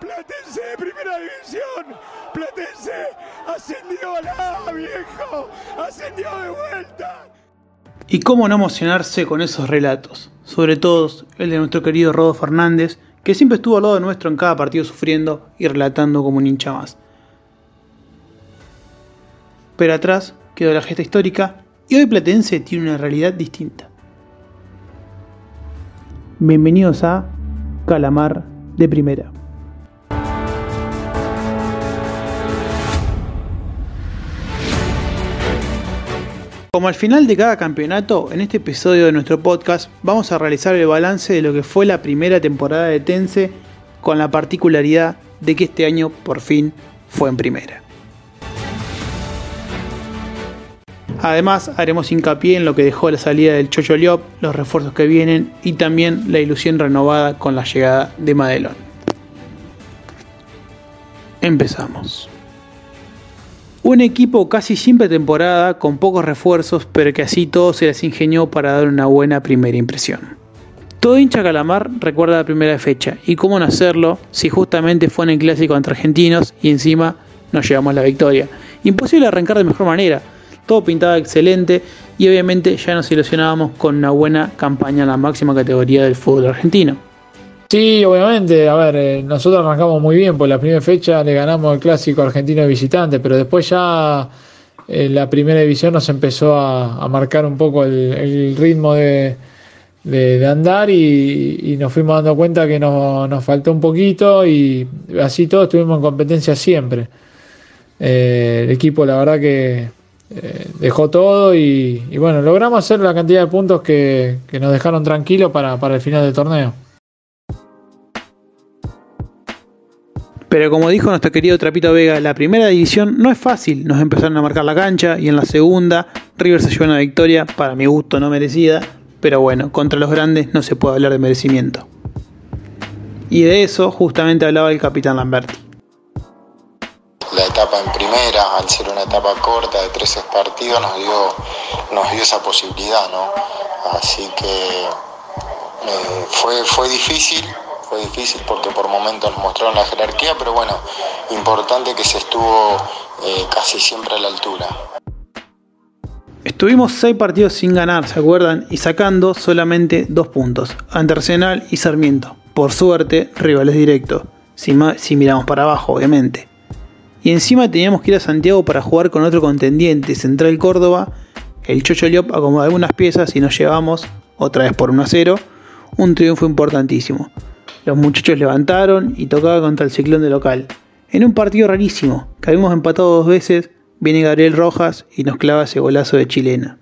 Platense. De primera división. Platense ascendió a la viejo. Ascendió de vuelta. Y cómo no emocionarse con esos relatos, sobre todo el de nuestro querido Rodo Fernández, que siempre estuvo al lado nuestro en cada partido sufriendo y relatando como un hincha más. Pero atrás quedó la gesta histórica y hoy Platense tiene una realidad distinta. Bienvenidos a Calamar de Primera. Como al final de cada campeonato, en este episodio de nuestro podcast vamos a realizar el balance de lo que fue la primera temporada de Tense con la particularidad de que este año por fin fue en primera. Además, haremos hincapié en lo que dejó la salida del Chocho Liop, los refuerzos que vienen y también la ilusión renovada con la llegada de Madelón. Empezamos. Un equipo casi sin pretemporada, con pocos refuerzos, pero que así todo se les ingenió para dar una buena primera impresión. Todo hincha calamar recuerda la primera fecha, y cómo no hacerlo si justamente fue en el clásico entre argentinos y encima nos llevamos la victoria. Imposible arrancar de mejor manera, todo pintaba excelente y obviamente ya nos ilusionábamos con una buena campaña en la máxima categoría del fútbol argentino. Sí, obviamente, a ver, eh, nosotros arrancamos muy bien, por la primera fecha le ganamos el clásico argentino de visitante, pero después ya eh, la primera división nos empezó a, marcar un poco el, ritmo de, andar y, nos fuimos dando cuenta que nos, nos, faltó un poquito y así todos estuvimos en competencia siempre. Eh, el equipo la verdad que dejó todo y, y, bueno, logramos hacer la cantidad de puntos que, que nos dejaron tranquilos para, para el final del torneo. Pero como dijo nuestro querido Trapito Vega, la primera división no es fácil. Nos empezaron a marcar la cancha y en la segunda River se llevó una victoria, para mi gusto no merecida. Pero bueno, contra los grandes no se puede hablar de merecimiento. Y de eso justamente hablaba el capitán Lamberti. La etapa en primera, al ser una etapa corta de 13 partidos, nos dio, nos dio esa posibilidad, ¿no? Así que eh, fue, fue difícil, fue difícil porque por momentos nos mostraron la jerarquía, pero bueno, importante que se estuvo eh, casi siempre a la altura. Estuvimos seis partidos sin ganar, ¿se acuerdan? Y sacando solamente dos puntos, ante Arsenal y Sarmiento. Por suerte, rivales directos, si, si miramos para abajo, obviamente. Y encima teníamos que ir a Santiago para jugar con otro contendiente, Central Córdoba. El Chocho Liop acomodó algunas piezas y nos llevamos, otra vez por 1 a 0, un triunfo importantísimo. Los muchachos levantaron y tocaba contra el ciclón de local. En un partido rarísimo, que habíamos empatado dos veces, viene Gabriel Rojas y nos clava ese golazo de chilena.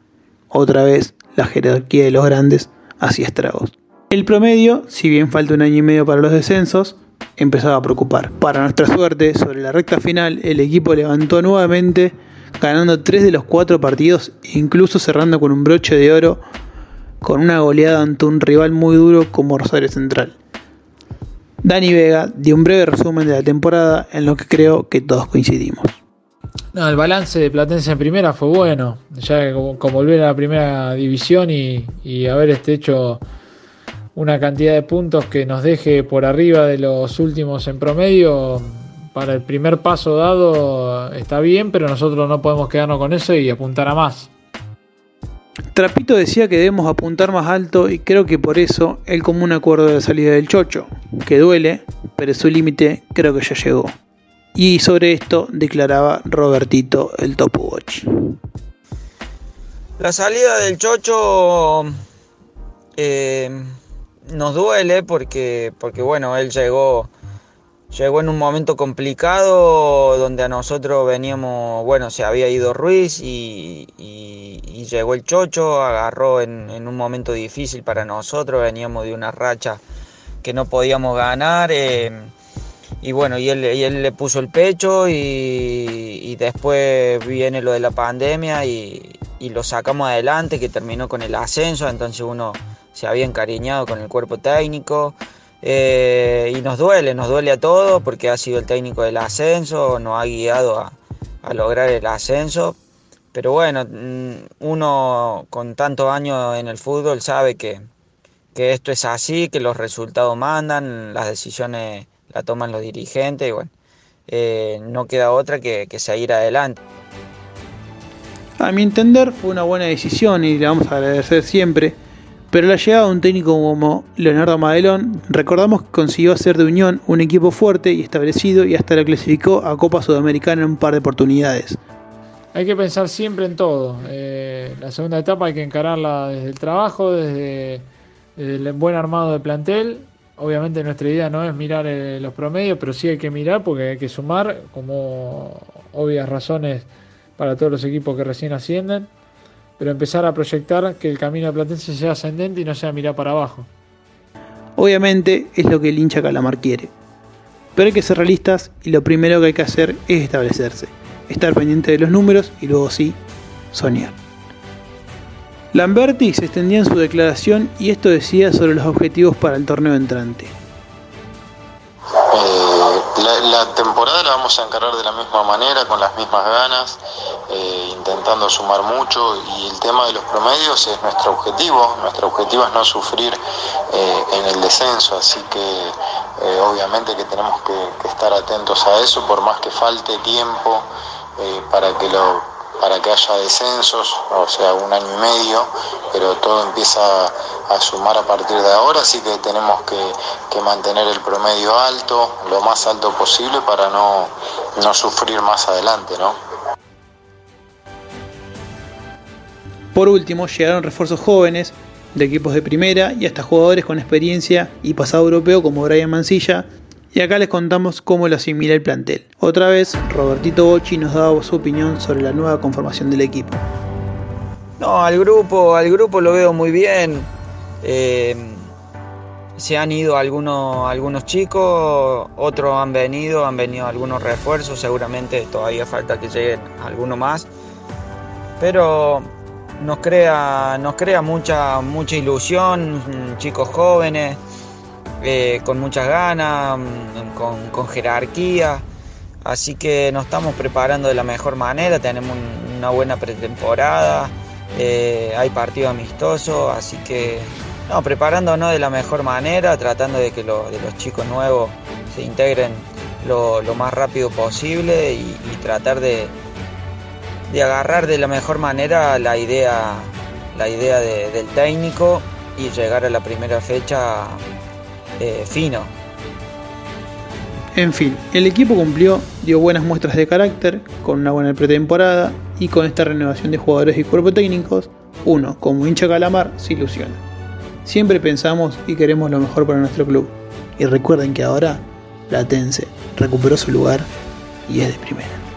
Otra vez, la jerarquía de los grandes hacía estragos. El promedio, si bien falta un año y medio para los descensos, empezaba a preocupar. Para nuestra suerte, sobre la recta final, el equipo levantó nuevamente, ganando tres de los cuatro partidos, incluso cerrando con un broche de oro, con una goleada ante un rival muy duro como Rosario Central. Dani Vega dio un breve resumen de la temporada en lo que creo que todos coincidimos. El balance de Platense en primera fue bueno, ya como, como volver a la primera división y, y haber este hecho una cantidad de puntos que nos deje por arriba de los últimos en promedio, para el primer paso dado está bien, pero nosotros no podemos quedarnos con eso y apuntar a más. Trapito decía que debemos apuntar más alto y creo que por eso el común acuerdo de la salida del chocho, que duele, pero su límite creo que ya llegó. Y sobre esto declaraba Robertito el Top Watch. La salida del chocho eh, nos duele porque, porque bueno, él llegó llegó en un momento complicado donde a nosotros veníamos, bueno, se había ido Ruiz y, llegó el Chocho, agarró en, un momento difícil para nosotros, veníamos de una racha que no podíamos ganar. Eh, y bueno, y él, él, le puso el pecho y, después viene lo de la pandemia y, lo sacamos adelante, que terminó con el ascenso, entonces uno se había encariñado con el cuerpo técnico. Eh, y nos duele, nos duele a todos porque ha sido el técnico del ascenso, nos ha guiado a, lograr el ascenso. Pero bueno, mm, uno con tantos años en el fútbol sabe que, que esto es así, que los resultados mandan, las decisiones la toman los dirigentes y bueno, eh, no queda otra que, que seguir adelante. A mi entender fue una buena decisión y le vamos a agradecer siempre pero la llegada de un técnico como Leonardo Madelón, recordamos que consiguió hacer de Unión un equipo fuerte y establecido y hasta la clasificó a Copa Sudamericana en un par de oportunidades. Hay que pensar siempre en todo. Eh, la segunda etapa hay que encararla desde el trabajo, desde, el buen armado de plantel. Obviamente nuestra idea no es mirar eh, los promedios, pero sí hay que mirar porque hay que sumar como obvias razones para todos los equipos que recién ascienden pero empezar a proyectar que el camino Platense sea ascendente y no sea mirar para abajo. Obviamente es lo que el hincha Calamar quiere, pero hay que ser realistas y lo primero que hay que hacer es establecerse, estar pendiente de los números y luego sí, soñar. Lamberti se extendía en su declaración y esto decía sobre los objetivos para el torneo entrante. La, temporada la vamos a encarar de la misma manera, con las mismas ganas, eh, intentando sumar mucho y el tema de los promedios es nuestro objetivo. Nuestro objetivo es no sufrir eh, en el descenso, así que eh, obviamente que tenemos que, estar atentos a eso, por más que falte tiempo para que lo para que haya descensos, o sea, un año y medio, pero todo empieza a sumar a partir de ahora, así que tenemos que, mantener el promedio alto, lo más alto posible para no, no sufrir más adelante, ¿no? Por último, llegaron refuerzos jóvenes de equipos de primera y hasta jugadores con experiencia y pasado europeo como Brian Mancilla, y acá les contamos cómo lo asimila el plantel. Otra vez, Robertito Bocci nos daba su opinión sobre la nueva conformación del equipo. No, al grupo, al grupo lo veo muy bien. Eh, se han ido algunos, algunos chicos, otros han venido, han venido algunos refuerzos, seguramente todavía falta que lleguen algunos más. Pero nos crea, nos crea mucha, mucha ilusión, chicos jóvenes. Eh, con muchas ganas, mm, con, jerarquía. Así que nos estamos preparando de la mejor manera, tenemos una buena pretemporada, eh, hay partido amistoso, así que no, preparándonos de la mejor manera, tratando de que de los chicos nuevos se integren lo, más rápido posible y, tratar de, de, agarrar de la mejor manera la idea, la idea del técnico y llegar a la primera fecha eh, fino. En fin, el equipo cumplió, dio buenas muestras de carácter, con una buena pretemporada y con esta renovación de jugadores y cuerpos técnicos, uno, como hincha calamar, se ilusiona. Siempre pensamos y queremos lo mejor para nuestro club. Y recuerden que ahora Latense recuperó su lugar y es de primera.